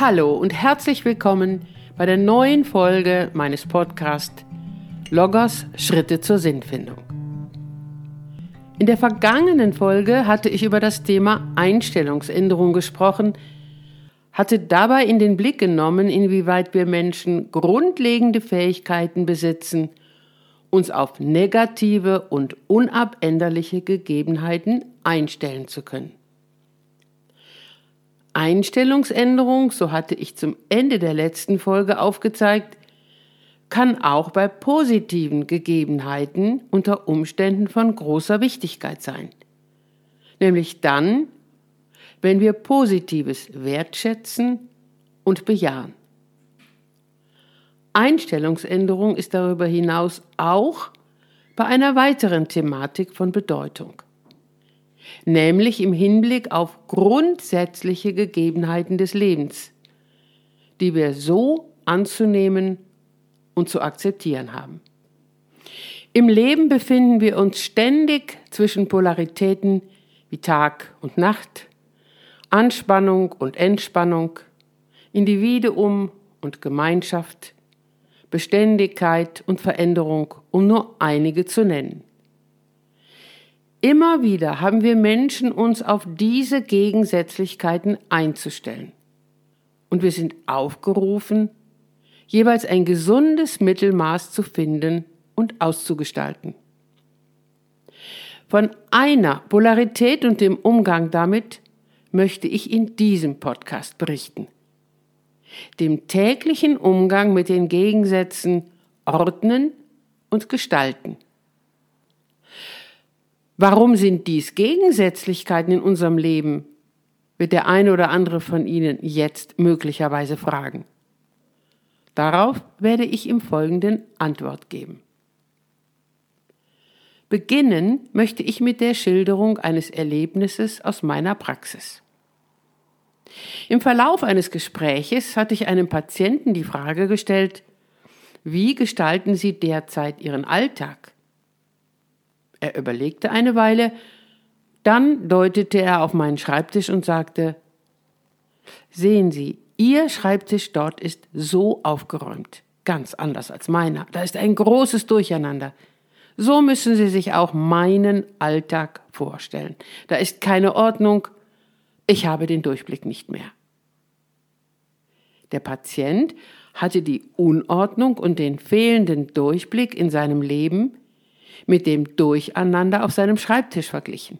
Hallo und herzlich willkommen bei der neuen Folge meines Podcasts Loggers Schritte zur Sinnfindung. In der vergangenen Folge hatte ich über das Thema Einstellungsänderung gesprochen, hatte dabei in den Blick genommen, inwieweit wir Menschen grundlegende Fähigkeiten besitzen, uns auf negative und unabänderliche Gegebenheiten einstellen zu können. Einstellungsänderung, so hatte ich zum Ende der letzten Folge aufgezeigt, kann auch bei positiven Gegebenheiten unter Umständen von großer Wichtigkeit sein. Nämlich dann, wenn wir Positives wertschätzen und bejahen. Einstellungsänderung ist darüber hinaus auch bei einer weiteren Thematik von Bedeutung nämlich im Hinblick auf grundsätzliche Gegebenheiten des Lebens, die wir so anzunehmen und zu akzeptieren haben. Im Leben befinden wir uns ständig zwischen Polaritäten wie Tag und Nacht, Anspannung und Entspannung, Individuum und Gemeinschaft, Beständigkeit und Veränderung, um nur einige zu nennen. Immer wieder haben wir Menschen uns auf diese Gegensätzlichkeiten einzustellen. Und wir sind aufgerufen, jeweils ein gesundes Mittelmaß zu finden und auszugestalten. Von einer Polarität und dem Umgang damit möchte ich in diesem Podcast berichten. Dem täglichen Umgang mit den Gegensätzen ordnen und gestalten. Warum sind dies Gegensätzlichkeiten in unserem Leben? wird der eine oder andere von Ihnen jetzt möglicherweise fragen. Darauf werde ich im Folgenden Antwort geben. Beginnen möchte ich mit der Schilderung eines Erlebnisses aus meiner Praxis. Im Verlauf eines Gespräches hatte ich einem Patienten die Frage gestellt, wie gestalten Sie derzeit Ihren Alltag? Er überlegte eine Weile, dann deutete er auf meinen Schreibtisch und sagte Sehen Sie, Ihr Schreibtisch dort ist so aufgeräumt, ganz anders als meiner. Da ist ein großes Durcheinander. So müssen Sie sich auch meinen Alltag vorstellen. Da ist keine Ordnung, ich habe den Durchblick nicht mehr. Der Patient hatte die Unordnung und den fehlenden Durchblick in seinem Leben mit dem Durcheinander auf seinem Schreibtisch verglichen.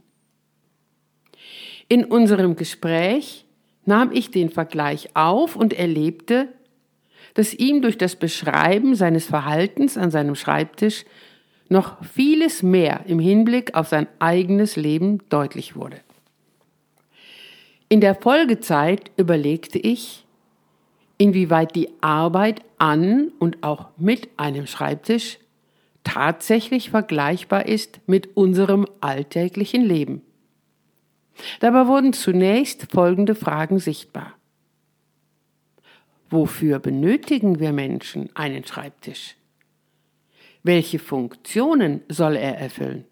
In unserem Gespräch nahm ich den Vergleich auf und erlebte, dass ihm durch das Beschreiben seines Verhaltens an seinem Schreibtisch noch vieles mehr im Hinblick auf sein eigenes Leben deutlich wurde. In der Folgezeit überlegte ich, inwieweit die Arbeit an und auch mit einem Schreibtisch tatsächlich vergleichbar ist mit unserem alltäglichen Leben. Dabei wurden zunächst folgende Fragen sichtbar. Wofür benötigen wir Menschen einen Schreibtisch? Welche Funktionen soll er erfüllen?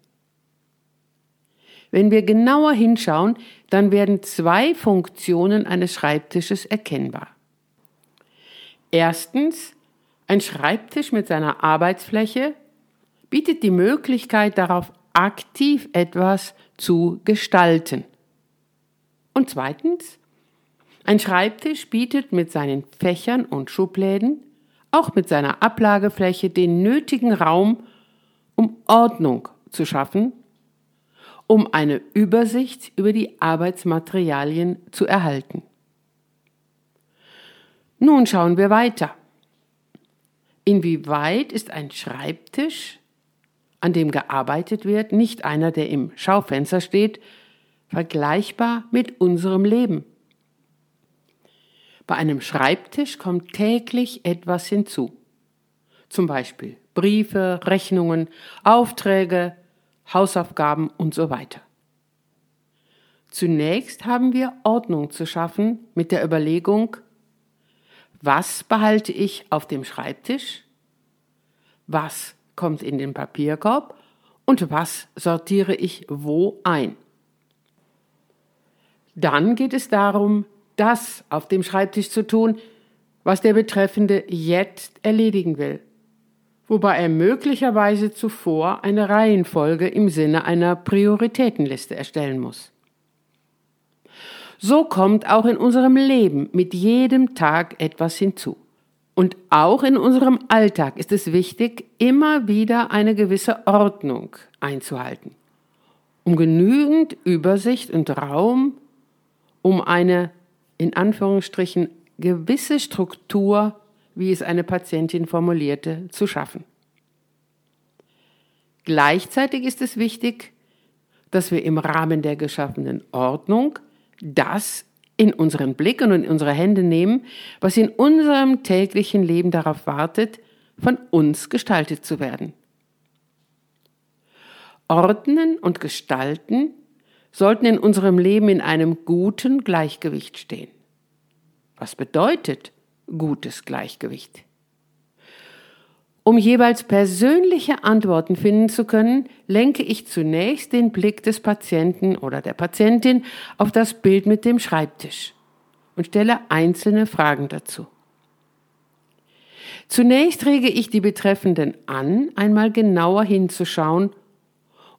Wenn wir genauer hinschauen, dann werden zwei Funktionen eines Schreibtisches erkennbar. Erstens, ein Schreibtisch mit seiner Arbeitsfläche bietet die Möglichkeit darauf, aktiv etwas zu gestalten. Und zweitens, ein Schreibtisch bietet mit seinen Fächern und Schubläden, auch mit seiner Ablagefläche, den nötigen Raum, um Ordnung zu schaffen, um eine Übersicht über die Arbeitsmaterialien zu erhalten. Nun schauen wir weiter. Inwieweit ist ein Schreibtisch an dem gearbeitet wird, nicht einer, der im Schaufenster steht, vergleichbar mit unserem Leben. Bei einem Schreibtisch kommt täglich etwas hinzu. Zum Beispiel Briefe, Rechnungen, Aufträge, Hausaufgaben und so weiter. Zunächst haben wir Ordnung zu schaffen mit der Überlegung, was behalte ich auf dem Schreibtisch? Was kommt in den Papierkorb und was sortiere ich wo ein. Dann geht es darum, das auf dem Schreibtisch zu tun, was der Betreffende jetzt erledigen will, wobei er möglicherweise zuvor eine Reihenfolge im Sinne einer Prioritätenliste erstellen muss. So kommt auch in unserem Leben mit jedem Tag etwas hinzu. Und auch in unserem Alltag ist es wichtig, immer wieder eine gewisse Ordnung einzuhalten, um genügend Übersicht und Raum, um eine in Anführungsstrichen gewisse Struktur, wie es eine Patientin formulierte, zu schaffen. Gleichzeitig ist es wichtig, dass wir im Rahmen der geschaffenen Ordnung das in unseren Blick und in unsere Hände nehmen, was in unserem täglichen Leben darauf wartet, von uns gestaltet zu werden. Ordnen und Gestalten sollten in unserem Leben in einem guten Gleichgewicht stehen. Was bedeutet gutes Gleichgewicht? Um jeweils persönliche Antworten finden zu können, lenke ich zunächst den Blick des Patienten oder der Patientin auf das Bild mit dem Schreibtisch und stelle einzelne Fragen dazu. Zunächst rege ich die Betreffenden an, einmal genauer hinzuschauen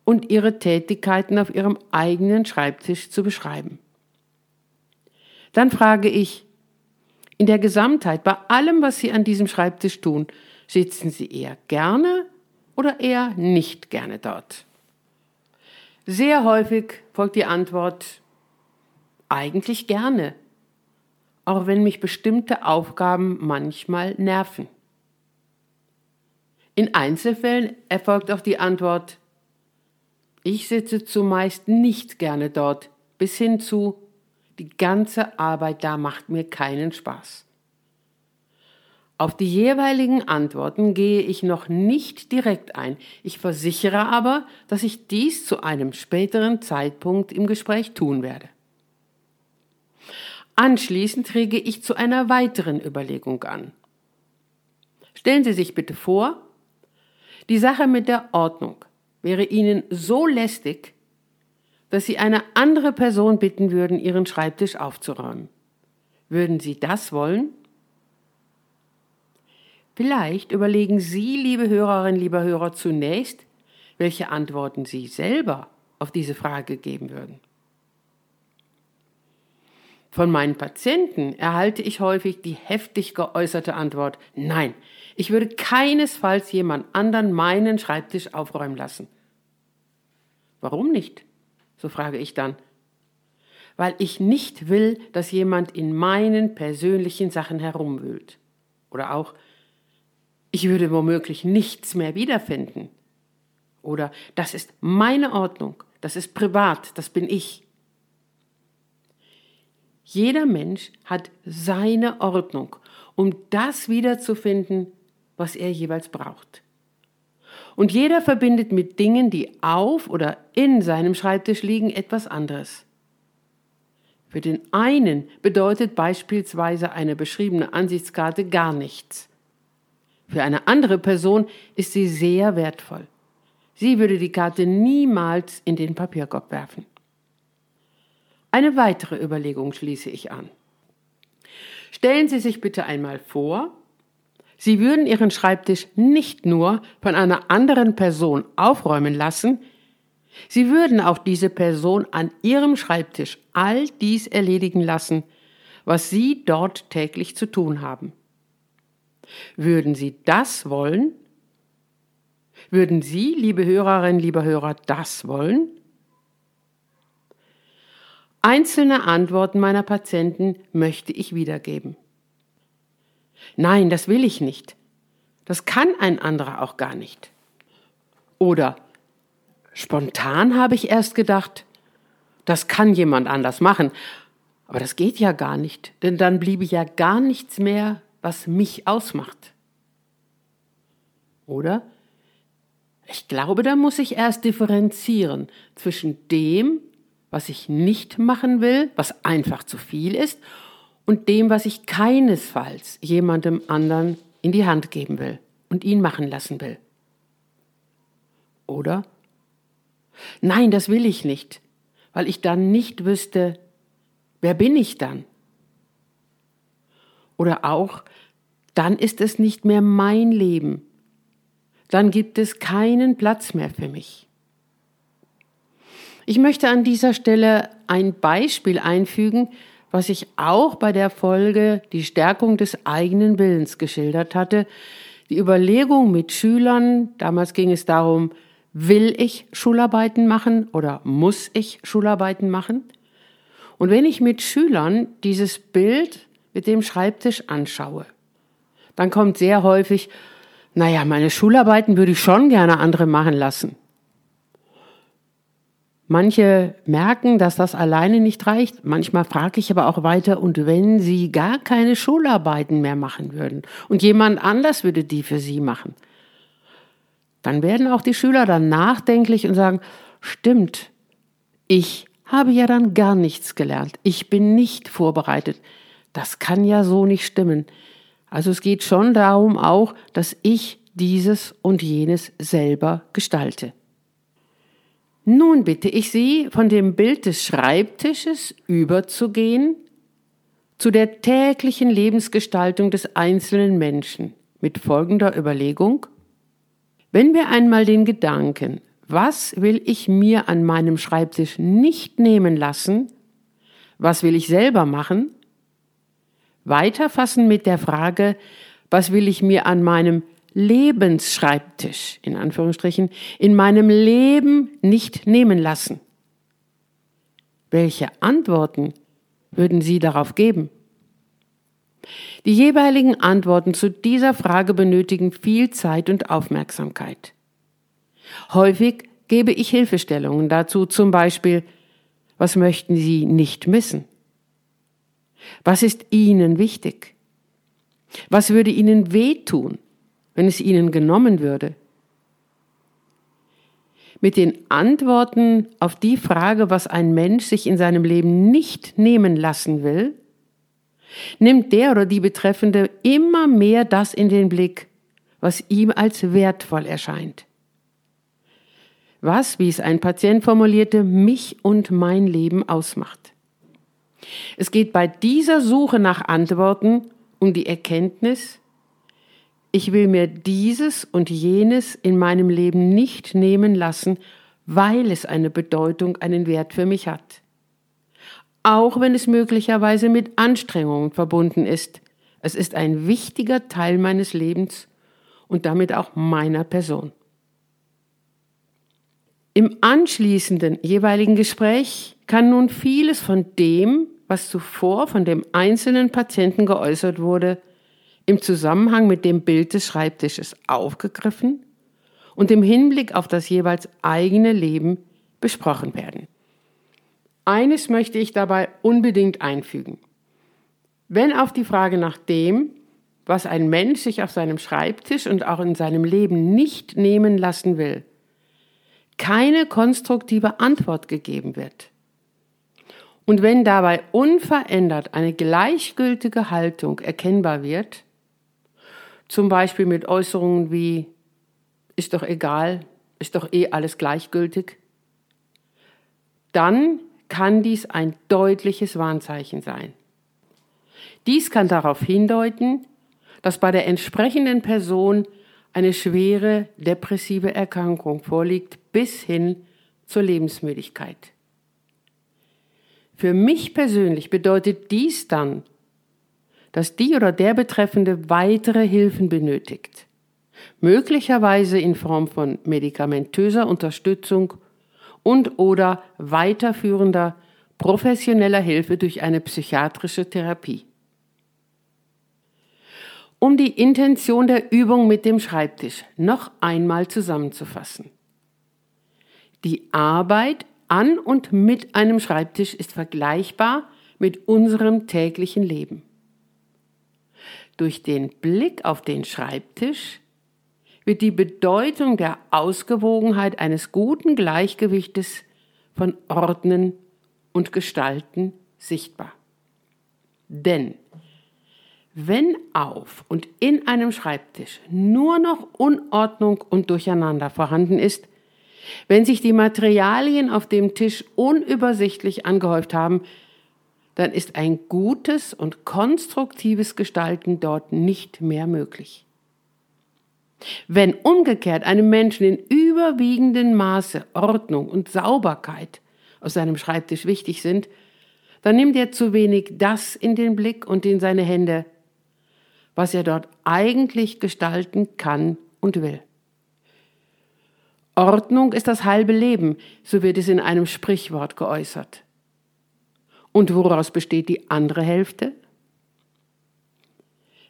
und ihre Tätigkeiten auf ihrem eigenen Schreibtisch zu beschreiben. Dann frage ich, in der Gesamtheit, bei allem, was Sie an diesem Schreibtisch tun, Sitzen Sie eher gerne oder eher nicht gerne dort? Sehr häufig folgt die Antwort eigentlich gerne, auch wenn mich bestimmte Aufgaben manchmal nerven. In Einzelfällen erfolgt auch die Antwort ich sitze zumeist nicht gerne dort, bis hin zu die ganze Arbeit da macht mir keinen Spaß. Auf die jeweiligen Antworten gehe ich noch nicht direkt ein. Ich versichere aber, dass ich dies zu einem späteren Zeitpunkt im Gespräch tun werde. Anschließend rege ich zu einer weiteren Überlegung an. Stellen Sie sich bitte vor, die Sache mit der Ordnung wäre Ihnen so lästig, dass Sie eine andere Person bitten würden, Ihren Schreibtisch aufzuräumen. Würden Sie das wollen? Vielleicht überlegen Sie, liebe Hörerinnen, lieber Hörer, zunächst, welche Antworten Sie selber auf diese Frage geben würden. Von meinen Patienten erhalte ich häufig die heftig geäußerte Antwort, nein, ich würde keinesfalls jemand anderen meinen Schreibtisch aufräumen lassen. Warum nicht? So frage ich dann. Weil ich nicht will, dass jemand in meinen persönlichen Sachen herumwühlt. Oder auch, ich würde womöglich nichts mehr wiederfinden. Oder das ist meine Ordnung, das ist privat, das bin ich. Jeder Mensch hat seine Ordnung, um das wiederzufinden, was er jeweils braucht. Und jeder verbindet mit Dingen, die auf oder in seinem Schreibtisch liegen, etwas anderes. Für den einen bedeutet beispielsweise eine beschriebene Ansichtskarte gar nichts. Für eine andere Person ist sie sehr wertvoll. Sie würde die Karte niemals in den Papierkorb werfen. Eine weitere Überlegung schließe ich an. Stellen Sie sich bitte einmal vor, Sie würden Ihren Schreibtisch nicht nur von einer anderen Person aufräumen lassen, Sie würden auch diese Person an Ihrem Schreibtisch all dies erledigen lassen, was Sie dort täglich zu tun haben. Würden Sie das wollen? Würden Sie, liebe Hörerinnen, liebe Hörer, das wollen? Einzelne Antworten meiner Patienten möchte ich wiedergeben. Nein, das will ich nicht. Das kann ein anderer auch gar nicht. Oder spontan habe ich erst gedacht, das kann jemand anders machen. Aber das geht ja gar nicht, denn dann bliebe ja gar nichts mehr was mich ausmacht. Oder? Ich glaube, da muss ich erst differenzieren zwischen dem, was ich nicht machen will, was einfach zu viel ist, und dem, was ich keinesfalls jemandem anderen in die Hand geben will und ihn machen lassen will. Oder? Nein, das will ich nicht, weil ich dann nicht wüsste, wer bin ich dann? Oder auch, dann ist es nicht mehr mein Leben. Dann gibt es keinen Platz mehr für mich. Ich möchte an dieser Stelle ein Beispiel einfügen, was ich auch bei der Folge die Stärkung des eigenen Willens geschildert hatte. Die Überlegung mit Schülern, damals ging es darum, will ich Schularbeiten machen oder muss ich Schularbeiten machen? Und wenn ich mit Schülern dieses Bild mit dem Schreibtisch anschaue, dann kommt sehr häufig, naja, meine Schularbeiten würde ich schon gerne andere machen lassen. Manche merken, dass das alleine nicht reicht. Manchmal frage ich aber auch weiter, und wenn sie gar keine Schularbeiten mehr machen würden und jemand anders würde die für sie machen, dann werden auch die Schüler dann nachdenklich und sagen, stimmt, ich habe ja dann gar nichts gelernt. Ich bin nicht vorbereitet. Das kann ja so nicht stimmen. Also es geht schon darum auch, dass ich dieses und jenes selber gestalte. Nun bitte ich Sie, von dem Bild des Schreibtisches überzugehen zu der täglichen Lebensgestaltung des einzelnen Menschen mit folgender Überlegung. Wenn wir einmal den Gedanken, was will ich mir an meinem Schreibtisch nicht nehmen lassen, was will ich selber machen, weiterfassen mit der Frage, was will ich mir an meinem Lebensschreibtisch, in Anführungsstrichen, in meinem Leben nicht nehmen lassen? Welche Antworten würden Sie darauf geben? Die jeweiligen Antworten zu dieser Frage benötigen viel Zeit und Aufmerksamkeit. Häufig gebe ich Hilfestellungen dazu, zum Beispiel, was möchten Sie nicht missen? Was ist Ihnen wichtig? Was würde Ihnen wehtun? wenn es ihnen genommen würde? Mit den Antworten auf die Frage, was ein Mensch sich in seinem Leben nicht nehmen lassen will, nimmt der oder die Betreffende immer mehr das in den Blick, was ihm als wertvoll erscheint. Was, wie es ein Patient formulierte, mich und mein Leben ausmacht. Es geht bei dieser Suche nach Antworten um die Erkenntnis, ich will mir dieses und jenes in meinem Leben nicht nehmen lassen, weil es eine Bedeutung, einen Wert für mich hat. Auch wenn es möglicherweise mit Anstrengungen verbunden ist. Es ist ein wichtiger Teil meines Lebens und damit auch meiner Person. Im anschließenden jeweiligen Gespräch kann nun vieles von dem, was zuvor von dem einzelnen Patienten geäußert wurde, im Zusammenhang mit dem Bild des Schreibtisches aufgegriffen und im Hinblick auf das jeweils eigene Leben besprochen werden. Eines möchte ich dabei unbedingt einfügen. Wenn auf die Frage nach dem, was ein Mensch sich auf seinem Schreibtisch und auch in seinem Leben nicht nehmen lassen will, keine konstruktive Antwort gegeben wird, und wenn dabei unverändert eine gleichgültige Haltung erkennbar wird, zum Beispiel mit Äußerungen wie, ist doch egal, ist doch eh alles gleichgültig. Dann kann dies ein deutliches Warnzeichen sein. Dies kann darauf hindeuten, dass bei der entsprechenden Person eine schwere depressive Erkrankung vorliegt bis hin zur Lebensmüdigkeit. Für mich persönlich bedeutet dies dann, dass die oder der Betreffende weitere Hilfen benötigt. Möglicherweise in Form von medikamentöser Unterstützung und oder weiterführender professioneller Hilfe durch eine psychiatrische Therapie. Um die Intention der Übung mit dem Schreibtisch noch einmal zusammenzufassen. Die Arbeit an und mit einem Schreibtisch ist vergleichbar mit unserem täglichen Leben. Durch den Blick auf den Schreibtisch wird die Bedeutung der Ausgewogenheit eines guten Gleichgewichtes von Ordnen und Gestalten sichtbar. Denn wenn auf und in einem Schreibtisch nur noch Unordnung und Durcheinander vorhanden ist, wenn sich die Materialien auf dem Tisch unübersichtlich angehäuft haben, dann ist ein gutes und konstruktives Gestalten dort nicht mehr möglich. Wenn umgekehrt einem Menschen in überwiegendem Maße Ordnung und Sauberkeit aus seinem Schreibtisch wichtig sind, dann nimmt er zu wenig das in den Blick und in seine Hände, was er dort eigentlich gestalten kann und will. Ordnung ist das halbe Leben, so wird es in einem Sprichwort geäußert. Und woraus besteht die andere Hälfte?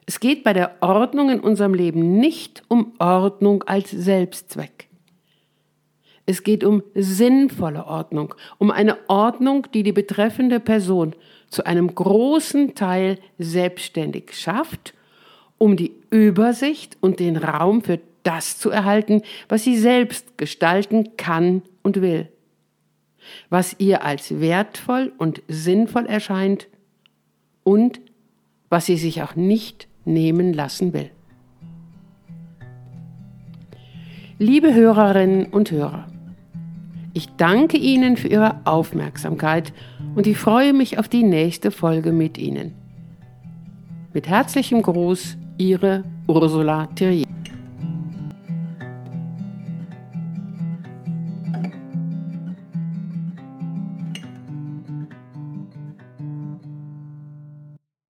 Es geht bei der Ordnung in unserem Leben nicht um Ordnung als Selbstzweck. Es geht um sinnvolle Ordnung, um eine Ordnung, die die betreffende Person zu einem großen Teil selbstständig schafft, um die Übersicht und den Raum für das zu erhalten, was sie selbst gestalten kann und will, was ihr als wertvoll und sinnvoll erscheint und was sie sich auch nicht nehmen lassen will. Liebe Hörerinnen und Hörer, ich danke Ihnen für Ihre Aufmerksamkeit und ich freue mich auf die nächste Folge mit Ihnen. Mit herzlichem Gruß, Ihre Ursula Thierry.